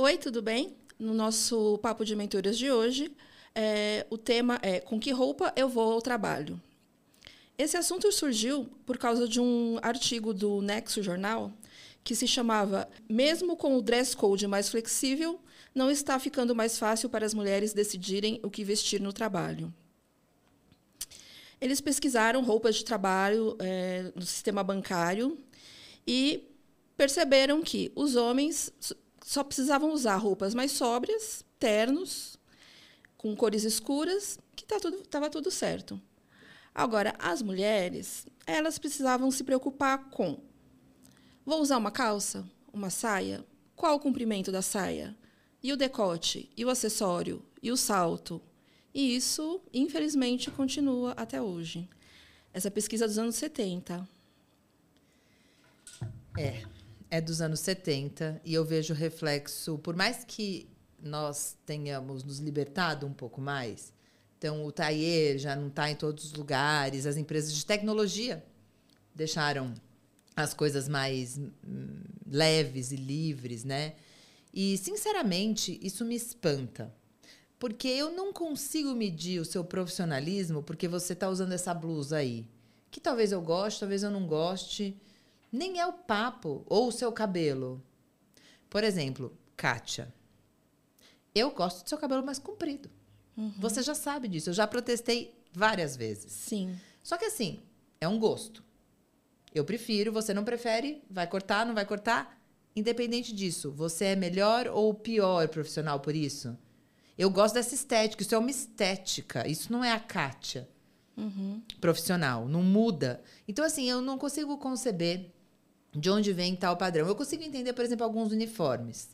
Oi, tudo bem? No nosso papo de mentoras de hoje, é, o tema é com que roupa eu vou ao trabalho. Esse assunto surgiu por causa de um artigo do Nexo Jornal que se chamava Mesmo com o dress code mais flexível, não está ficando mais fácil para as mulheres decidirem o que vestir no trabalho. Eles pesquisaram roupas de trabalho é, no sistema bancário e perceberam que os homens só precisavam usar roupas mais sóbrias, ternos, com cores escuras, que tá tudo, tava tudo certo. Agora, as mulheres, elas precisavam se preocupar com: vou usar uma calça, uma saia? Qual o comprimento da saia? E o decote? E o acessório? E o salto? E isso, infelizmente, continua até hoje. Essa pesquisa dos anos 70. É, é dos anos 70 e eu vejo reflexo, por mais que nós tenhamos nos libertado um pouco mais, então o Taller já não está em todos os lugares, as empresas de tecnologia deixaram as coisas mais hum, leves e livres, né? E, sinceramente, isso me espanta. Porque eu não consigo medir o seu profissionalismo porque você está usando essa blusa aí. Que talvez eu goste, talvez eu não goste. Nem é o papo ou o seu cabelo. Por exemplo, Kátia. Eu gosto do seu cabelo mais comprido. Uhum. Você já sabe disso. Eu já protestei várias vezes. Sim. Só que assim, é um gosto. Eu prefiro, você não prefere, vai cortar, não vai cortar. Independente disso, você é melhor ou pior profissional por isso? Eu gosto dessa estética, isso é uma estética, isso não é a Kátia uhum. profissional, não muda. Então, assim, eu não consigo conceber de onde vem tal padrão. Eu consigo entender, por exemplo, alguns uniformes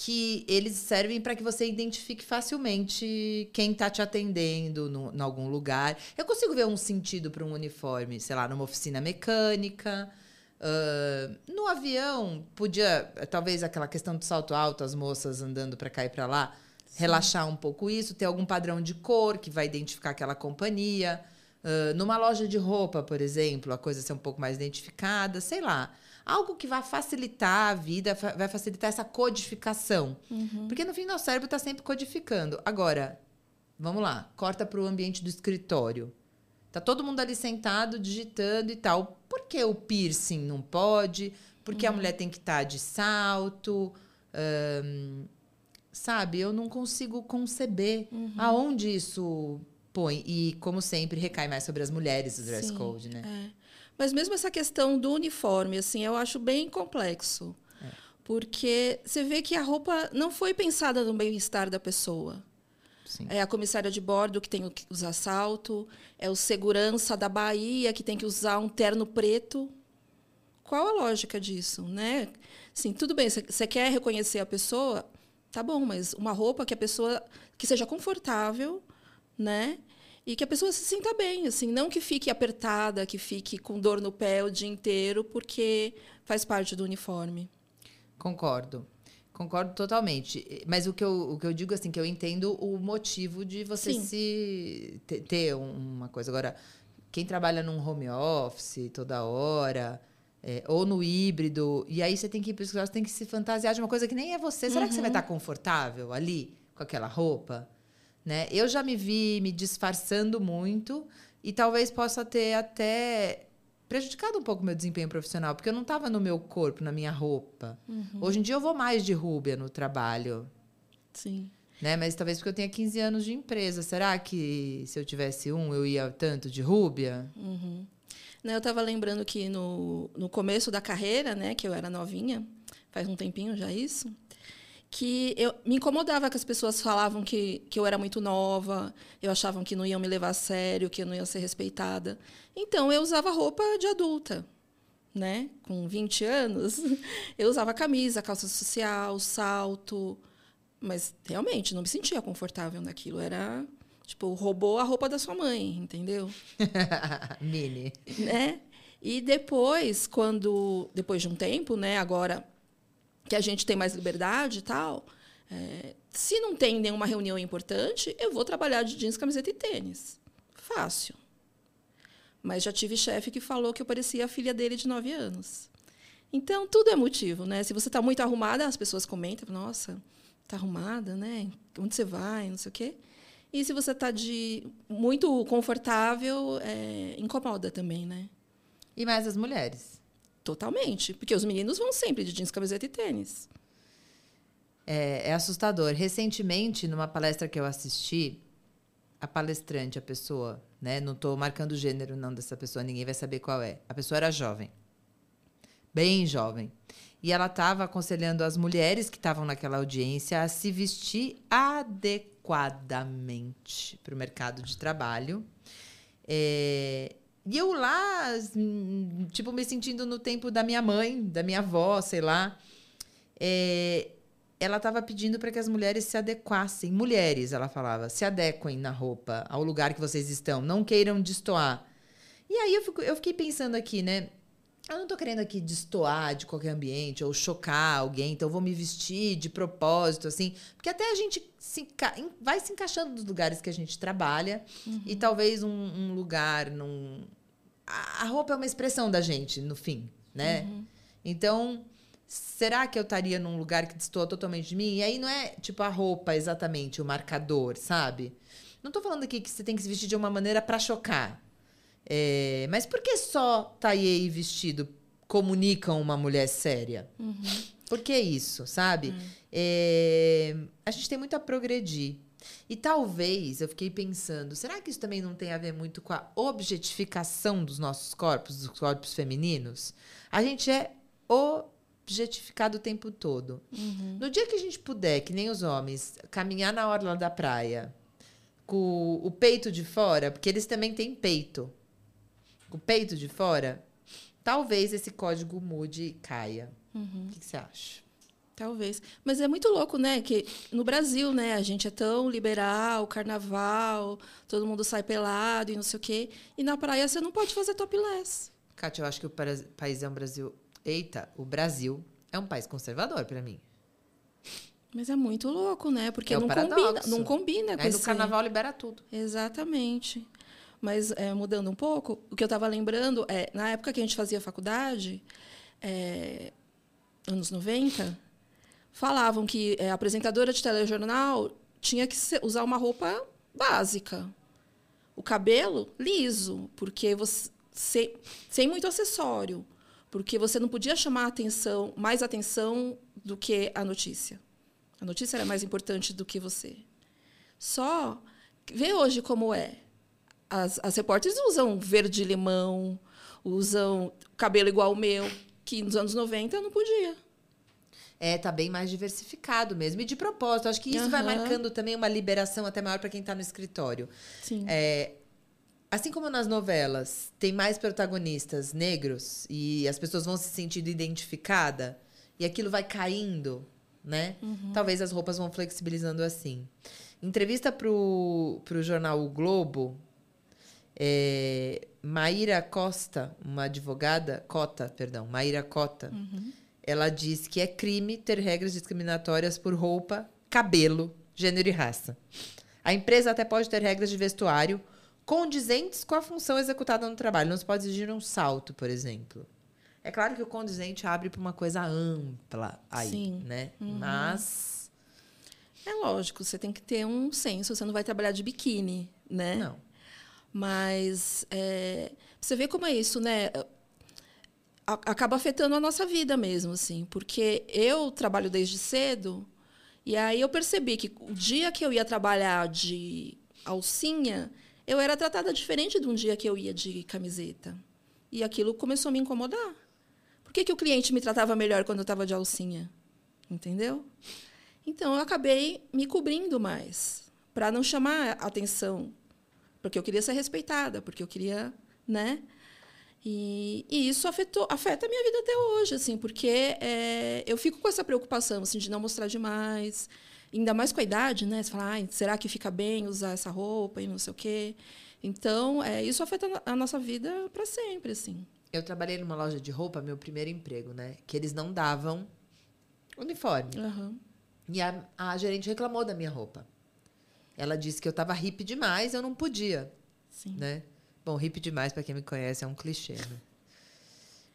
que eles servem para que você identifique facilmente quem está te atendendo no, em algum lugar. Eu consigo ver um sentido para um uniforme, sei lá, numa oficina mecânica. Uh, no avião, podia, talvez aquela questão do salto alto, as moças andando para cá e para lá, Sim. relaxar um pouco isso, ter algum padrão de cor que vai identificar aquela companhia. Uh, numa loja de roupa, por exemplo, a coisa ser um pouco mais identificada, sei lá. Algo que vai facilitar a vida, vai facilitar essa codificação. Uhum. Porque no fim, nosso cérebro está sempre codificando. Agora, vamos lá, corta para o ambiente do escritório. Tá todo mundo ali sentado, digitando e tal. Por que o piercing não pode? Por que uhum. a mulher tem que estar tá de salto? Um, sabe, eu não consigo conceber uhum. aonde isso põe. E, como sempre, recai mais sobre as mulheres o dress Sim, code, né? É. Mas mesmo essa questão do uniforme, assim, eu acho bem complexo. É. Porque você vê que a roupa não foi pensada no bem-estar da pessoa. Sim. É a comissária de bordo que tem que usar salto, é o segurança da Bahia que tem que usar um terno preto. Qual a lógica disso, né? Sim, tudo bem, você quer reconhecer a pessoa, tá bom, mas uma roupa que a pessoa que seja confortável, né? E que a pessoa se sinta bem, assim, não que fique apertada, que fique com dor no pé o dia inteiro, porque faz parte do uniforme. Concordo. Concordo totalmente. Mas o que eu, o que eu digo assim, que eu entendo o motivo de você Sim. se ter uma coisa. Agora, quem trabalha num home office toda hora, é, ou no híbrido, e aí você tem que ir para você tem que se fantasiar de uma coisa que nem é você. Será uhum. que você vai uhum. estar confortável ali com aquela roupa? Né? Eu já me vi me disfarçando muito e talvez possa ter até prejudicado um pouco meu desempenho profissional, porque eu não estava no meu corpo, na minha roupa. Uhum. Hoje em dia eu vou mais de rúbia no trabalho. Sim. Né? Mas talvez porque eu tenha 15 anos de empresa. Será que se eu tivesse um, eu ia tanto de rúbia? Uhum. Não, eu estava lembrando que no, no começo da carreira, né, que eu era novinha, faz um tempinho já isso, que eu me incomodava que as pessoas falavam que, que eu era muito nova, eu achavam que não iam me levar a sério, que eu não ia ser respeitada. Então eu usava roupa de adulta, né? Com 20 anos, eu usava camisa, calça social, salto, mas realmente não me sentia confortável naquilo, era tipo, roubou a roupa da sua mãe, entendeu? Mini. Né? E depois, quando depois de um tempo, né, agora que a gente tem mais liberdade e tal. É, se não tem nenhuma reunião importante, eu vou trabalhar de jeans, camiseta e tênis. Fácil. Mas já tive chefe que falou que eu parecia a filha dele de 9 anos. Então, tudo é motivo, né? Se você está muito arrumada, as pessoas comentam, nossa, tá arrumada, né? Onde você vai, não sei o quê. E se você está de muito confortável, é, incomoda também, né? E mais as mulheres. Totalmente. Porque os meninos vão sempre de jeans, camiseta e tênis. É, é assustador. Recentemente, numa palestra que eu assisti, a palestrante, a pessoa, né? Não estou marcando o gênero não dessa pessoa, ninguém vai saber qual é. A pessoa era jovem. Bem jovem. E ela estava aconselhando as mulheres que estavam naquela audiência a se vestir adequadamente para o mercado de trabalho. É, e eu lá, tipo, me sentindo no tempo da minha mãe, da minha avó, sei lá. É, ela estava pedindo para que as mulheres se adequassem. Mulheres, ela falava, se adequem na roupa, ao lugar que vocês estão. Não queiram destoar. E aí eu, fico, eu fiquei pensando aqui, né? Eu não estou querendo aqui destoar de qualquer ambiente ou chocar alguém, então eu vou me vestir de propósito, assim. Porque até a gente se vai se encaixando nos lugares que a gente trabalha. Uhum. E talvez um, um lugar, num. A, a roupa é uma expressão da gente, no fim, né? Uhum. Então será que eu estaria num lugar que destoa totalmente de mim? E aí não é tipo a roupa exatamente, o marcador, sabe? Não tô falando aqui que você tem que se vestir de uma maneira para chocar. É, mas por que só taie e vestido comunicam uma mulher séria? Uhum. Por que isso, sabe? Uhum. É, a gente tem muito a progredir. E talvez eu fiquei pensando, será que isso também não tem a ver muito com a objetificação dos nossos corpos, dos corpos femininos? A gente é objetificado o tempo todo. Uhum. No dia que a gente puder, que nem os homens, caminhar na orla da praia com o peito de fora, porque eles também têm peito, com o peito de fora, talvez esse código mude e caia. Uhum. O que, que você acha? Talvez. Mas é muito louco, né? Que no Brasil, né, a gente é tão liberal, carnaval, todo mundo sai pelado e não sei o quê. E na praia você não pode fazer topless. Kátia, eu acho que o país é um Brasil eita, o Brasil é um país conservador para mim. Mas é muito louco, né? Porque é não, combina, não combina com Aí esse... no carnaval libera tudo. Exatamente. Mas é, mudando um pouco, o que eu estava lembrando é, na época que a gente fazia faculdade, é, anos 90, falavam que é, apresentadora de telejornal tinha que usar uma roupa básica. O cabelo liso, porque você sem, sem muito acessório porque você não podia chamar atenção, mais atenção do que a notícia. A notícia era mais importante do que você. Só vê hoje como é. As, as repórteres usam verde limão, usam cabelo igual o meu, que nos anos 90 não podia. É, tá bem mais diversificado mesmo. E de propósito, acho que isso uhum. vai marcando também uma liberação até maior para quem está no escritório. Sim. É, Assim como nas novelas tem mais protagonistas negros e as pessoas vão se sentindo identificada e aquilo vai caindo, né? Uhum. Talvez as roupas vão flexibilizando assim. Entrevista pro, pro jornal O Globo, é, Maíra Costa, uma advogada, Cota, perdão, Maíra Cota, uhum. ela diz que é crime ter regras discriminatórias por roupa, cabelo, gênero e raça. A empresa até pode ter regras de vestuário condizentes com a função executada no trabalho. Não se pode exigir um salto, por exemplo. É claro que o condizente abre para uma coisa ampla aí, Sim. né? Uhum. Mas é lógico, você tem que ter um senso. Você não vai trabalhar de biquíni, né? Não. Mas é, você vê como é isso, né? Acaba afetando a nossa vida mesmo, assim, porque eu trabalho desde cedo e aí eu percebi que o dia que eu ia trabalhar de alcinha, eu era tratada diferente de um dia que eu ia de camiseta. E aquilo começou a me incomodar. Por que, que o cliente me tratava melhor quando eu estava de alcinha? Entendeu? Então, eu acabei me cobrindo mais, para não chamar atenção. Porque eu queria ser respeitada, porque eu queria, né? E, e, isso afetou, afeta a minha vida até hoje, assim, porque é, eu fico com essa preocupação assim, de não mostrar demais, Ainda mais com a idade, né? Você fala, ah, será que fica bem usar essa roupa e não sei o quê? Então, é, isso afeta a nossa vida para sempre, assim. Eu trabalhei numa loja de roupa, meu primeiro emprego, né? Que eles não davam uniforme. Uhum. E a, a gerente reclamou da minha roupa. Ela disse que eu estava hippie demais, eu não podia. Sim. Né? Bom, hippie demais, para quem me conhece, é um clichê, né?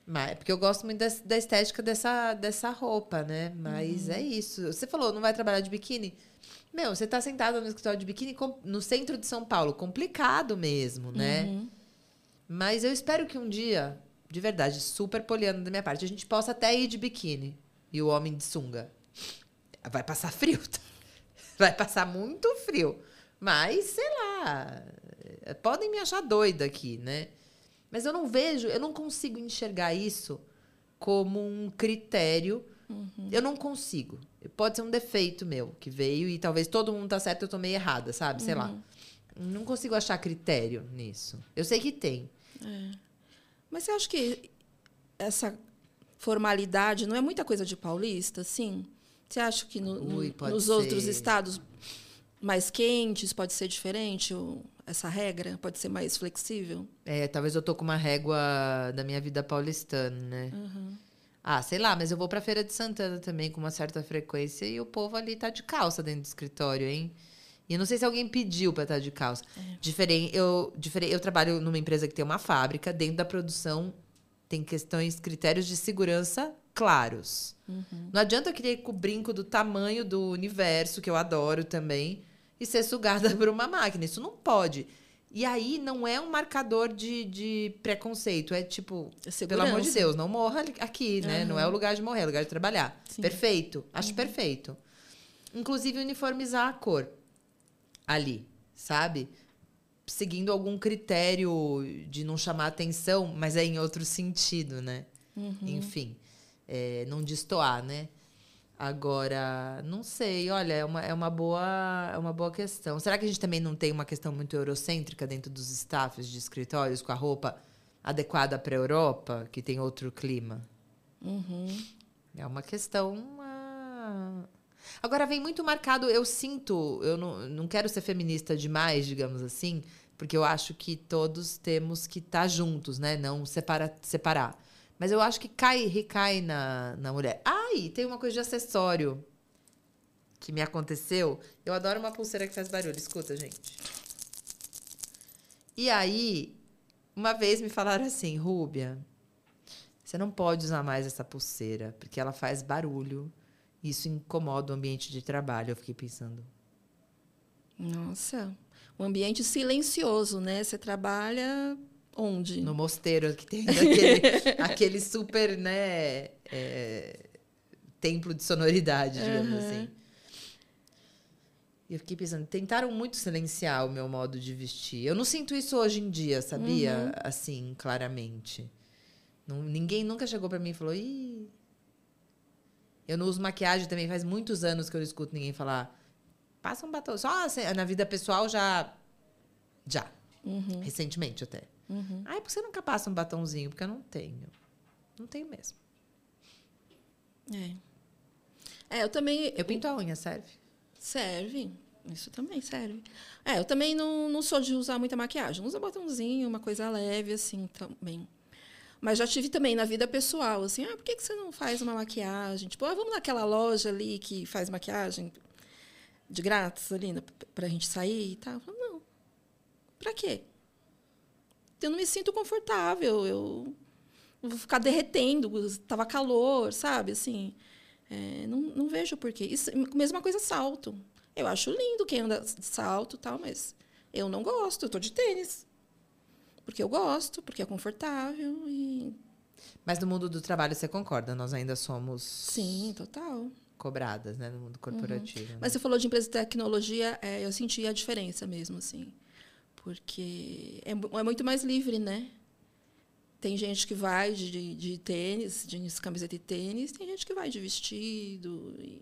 Mas, porque eu gosto muito da, da estética dessa, dessa roupa, né? Mas uhum. é isso. Você falou, não vai trabalhar de biquíni? Meu, você tá sentado no escritório de biquíni no centro de São Paulo. Complicado mesmo, né? Uhum. Mas eu espero que um dia, de verdade, super poliano da minha parte, a gente possa até ir de biquíni. E o homem de sunga. Vai passar frio. Tá? Vai passar muito frio. Mas, sei lá. Podem me achar doida aqui, né? Mas eu não vejo, eu não consigo enxergar isso como um critério. Uhum. Eu não consigo. Pode ser um defeito meu que veio e talvez todo mundo tá certo, eu tô meio errada, sabe? Sei uhum. lá. Não consigo achar critério nisso. Eu sei que tem. É. Mas você acha que essa formalidade não é muita coisa de paulista, sim? Você acha que no, Ui, nos ser. outros estados mais quentes pode ser diferente? Essa regra? Pode ser mais flexível? É, talvez eu tô com uma régua da minha vida paulistana, né? Uhum. Ah, sei lá, mas eu vou pra Feira de Santana também com uma certa frequência e o povo ali tá de calça dentro do escritório, hein? E eu não sei se alguém pediu para estar tá de calça. É. Diferente, eu, diferente, eu trabalho numa empresa que tem uma fábrica, dentro da produção tem questões, critérios de segurança claros. Uhum. Não adianta eu querer com o brinco do tamanho do universo, que eu adoro também, e ser sugada por uma máquina. Isso não pode. E aí não é um marcador de, de preconceito. É tipo, é pelo amor de Deus, não morra aqui, né? Uhum. Não é o lugar de morrer, é o lugar de trabalhar. Sim. Perfeito. Acho uhum. perfeito. Inclusive uniformizar a cor ali, sabe? Seguindo algum critério de não chamar atenção, mas é em outro sentido, né? Uhum. Enfim, é, não destoar, né? Agora, não sei, olha, é uma, é, uma boa, é uma boa questão. Será que a gente também não tem uma questão muito eurocêntrica dentro dos staffs de escritórios com a roupa adequada para a Europa, que tem outro clima? Uhum. É uma questão. Uh... Agora, vem muito marcado, eu sinto, eu não, não quero ser feminista demais, digamos assim, porque eu acho que todos temos que estar tá juntos, né? Não separa, separar. Mas eu acho que cai, recai na, na mulher. Ai, tem uma coisa de acessório que me aconteceu. Eu adoro uma pulseira que faz barulho. Escuta, gente. E aí, uma vez me falaram assim, Rúbia, você não pode usar mais essa pulseira, porque ela faz barulho. Isso incomoda o ambiente de trabalho. Eu fiquei pensando. Nossa, um ambiente silencioso, né? Você trabalha Onde? No mosteiro, que tem aquele, aquele super, né? É, templo de sonoridade, digamos uhum. assim. E eu fiquei pensando, tentaram muito silenciar o meu modo de vestir. Eu não sinto isso hoje em dia, sabia? Uhum. Assim, claramente. Não, ninguém nunca chegou para mim e falou, ih. Eu não uso maquiagem também, faz muitos anos que eu não escuto ninguém falar. Passa um batom. Só assim, na vida pessoal já. Já. Uhum. Recentemente até. Uhum. Ai, por que você nunca passa um batomzinho? Porque eu não tenho. Não tenho mesmo. É. É, eu também. Eu pinto a unha, serve? Serve. Isso também serve. É, eu também não, não sou de usar muita maquiagem. Usa batomzinho, uma coisa leve, assim, também. Mas já tive também na vida pessoal, assim, ah, por que, que você não faz uma maquiagem? Tipo, ah, vamos naquela loja ali que faz maquiagem de grátis ali, né, pra gente sair e tal. não. Pra quê? Eu não me sinto confortável, eu vou ficar derretendo, estava calor, sabe? Assim, é, não, não vejo porquê. Isso, mesma coisa salto. Eu acho lindo quem anda de salto tal, mas eu não gosto, eu tô de tênis. Porque eu gosto, porque é confortável e... Mas no mundo do trabalho você concorda, nós ainda somos... Sim, total. Cobradas, né, no mundo corporativo. Uhum. Né? Mas você falou de empresa de tecnologia, é, eu senti a diferença mesmo, assim porque é, é muito mais livre, né? Tem gente que vai de, de tênis, de camiseta e tênis, tem gente que vai de vestido. E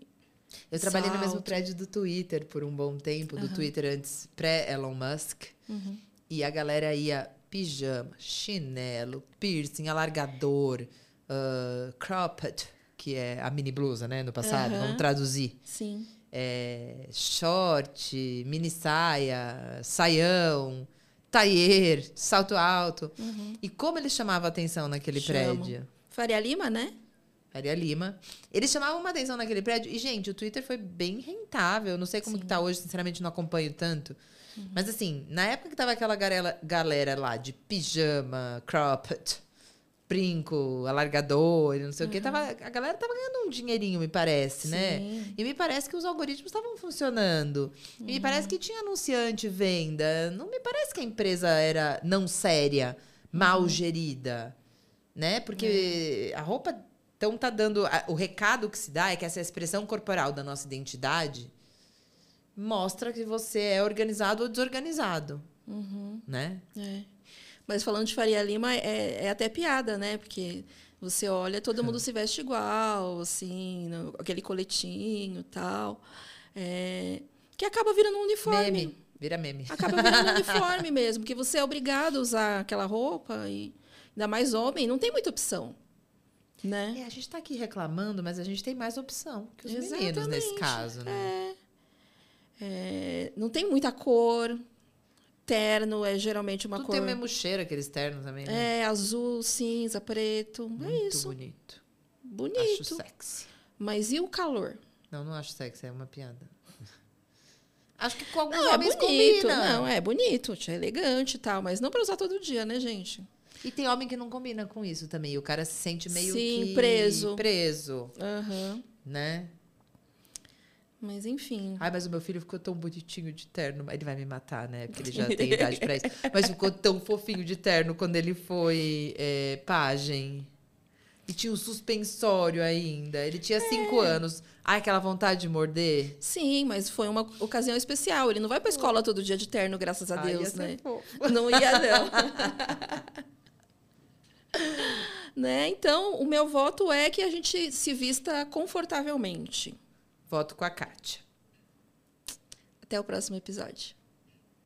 eu trabalhei salto. no mesmo prédio do Twitter por um bom tempo, do uhum. Twitter antes pré-Elon Musk. Uhum. E a galera ia pijama, chinelo, piercing, alargador, uh, cropped, que é a mini blusa, né, no passado, uhum. vamos traduzir. Sim é, short, mini saia, saião, taier, salto alto. Uhum. E como ele chamava atenção naquele Chamo. prédio? Faria Lima, né? Faria Lima. Eles chamavam uma atenção naquele prédio. E, gente, o Twitter foi bem rentável. Não sei como Sim. que tá hoje, sinceramente, não acompanho tanto. Uhum. Mas, assim, na época que tava aquela galera, galera lá de pijama, cropped, brinco, alargador, não sei uhum. o que. Tava, a galera tava ganhando um dinheirinho, me parece, né? Sim. né? E me parece que os algoritmos estavam funcionando. Uhum. E me parece que tinha anunciante venda. Não me parece que a empresa era não séria, mal uhum. gerida, né? Porque é. a roupa então tá dando o recado que se dá é que essa expressão corporal da nossa identidade mostra que você é organizado ou desorganizado, uhum. né? É. Mas falando de Faria Lima, é, é até piada, né? Porque você olha, todo mundo se veste igual, assim, no, aquele coletinho tal. É, que acaba virando um uniforme. Meme. Vira meme. Acaba virando um uniforme mesmo, que você é obrigado a usar aquela roupa e ainda mais homem, não tem muita opção. Né? É, a gente está aqui reclamando, mas a gente tem mais opção que os Exatamente. meninos nesse caso, né? É. É, não tem muita cor, terno é geralmente uma Tudo cor. tem o mesmo cheiro aqueles ternos também, né? É, azul, cinza, preto. É Muito é isso. bonito. Bonito. Acho sexy. Mas e o calor? Não, não acho sexy, é uma piada. Acho que com alguns não, é bonito, combina. Não, é bonito, é elegante e tal, mas não para usar todo dia, né, gente? E tem homem que não combina com isso também. O cara se sente meio Sim, que preso. Preso. Uhum. Né? Mas enfim. Ai, mas o meu filho ficou tão bonitinho de terno. Ele vai me matar, né? Porque ele já tem idade pra isso. Mas ficou tão fofinho de terno quando ele foi é, pajem. E tinha um suspensório ainda. Ele tinha cinco é. anos. Ai, aquela vontade de morder. Sim, mas foi uma ocasião especial. Ele não vai pra escola todo dia de terno, graças a Deus, Ai, né? Não ia, não. né? Então, o meu voto é que a gente se vista confortavelmente. Voto com a Kátia. Até o próximo episódio.